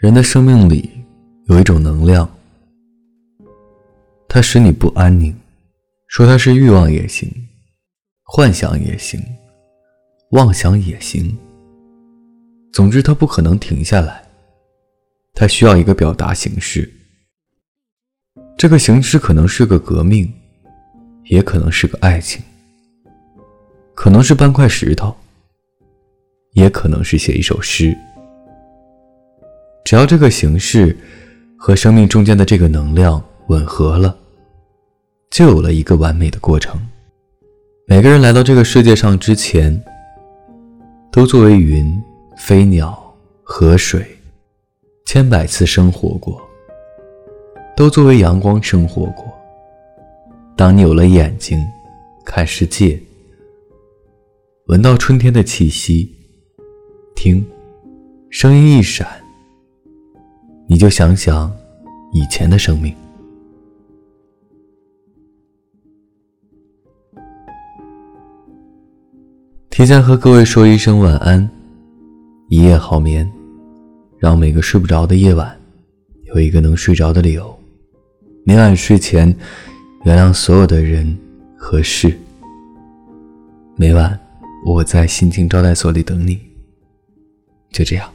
人的生命里有一种能量，它使你不安宁。说它是欲望也行，幻想也行，妄想也行。总之，它不可能停下来。它需要一个表达形式。这个形式可能是个革命，也可能是个爱情，可能是搬块石头，也可能是写一首诗。只要这个形式和生命中间的这个能量吻合了，就有了一个完美的过程。每个人来到这个世界上之前，都作为云、飞鸟、河水，千百次生活过，都作为阳光生活过。当你有了眼睛，看世界，闻到春天的气息，听，声音一闪。你就想想以前的生命。提前和各位说一声晚安，一夜好眠，让每个睡不着的夜晚有一个能睡着的理由。每晚睡前，原谅所有的人和事。每晚我在心情招待所里等你。就这样。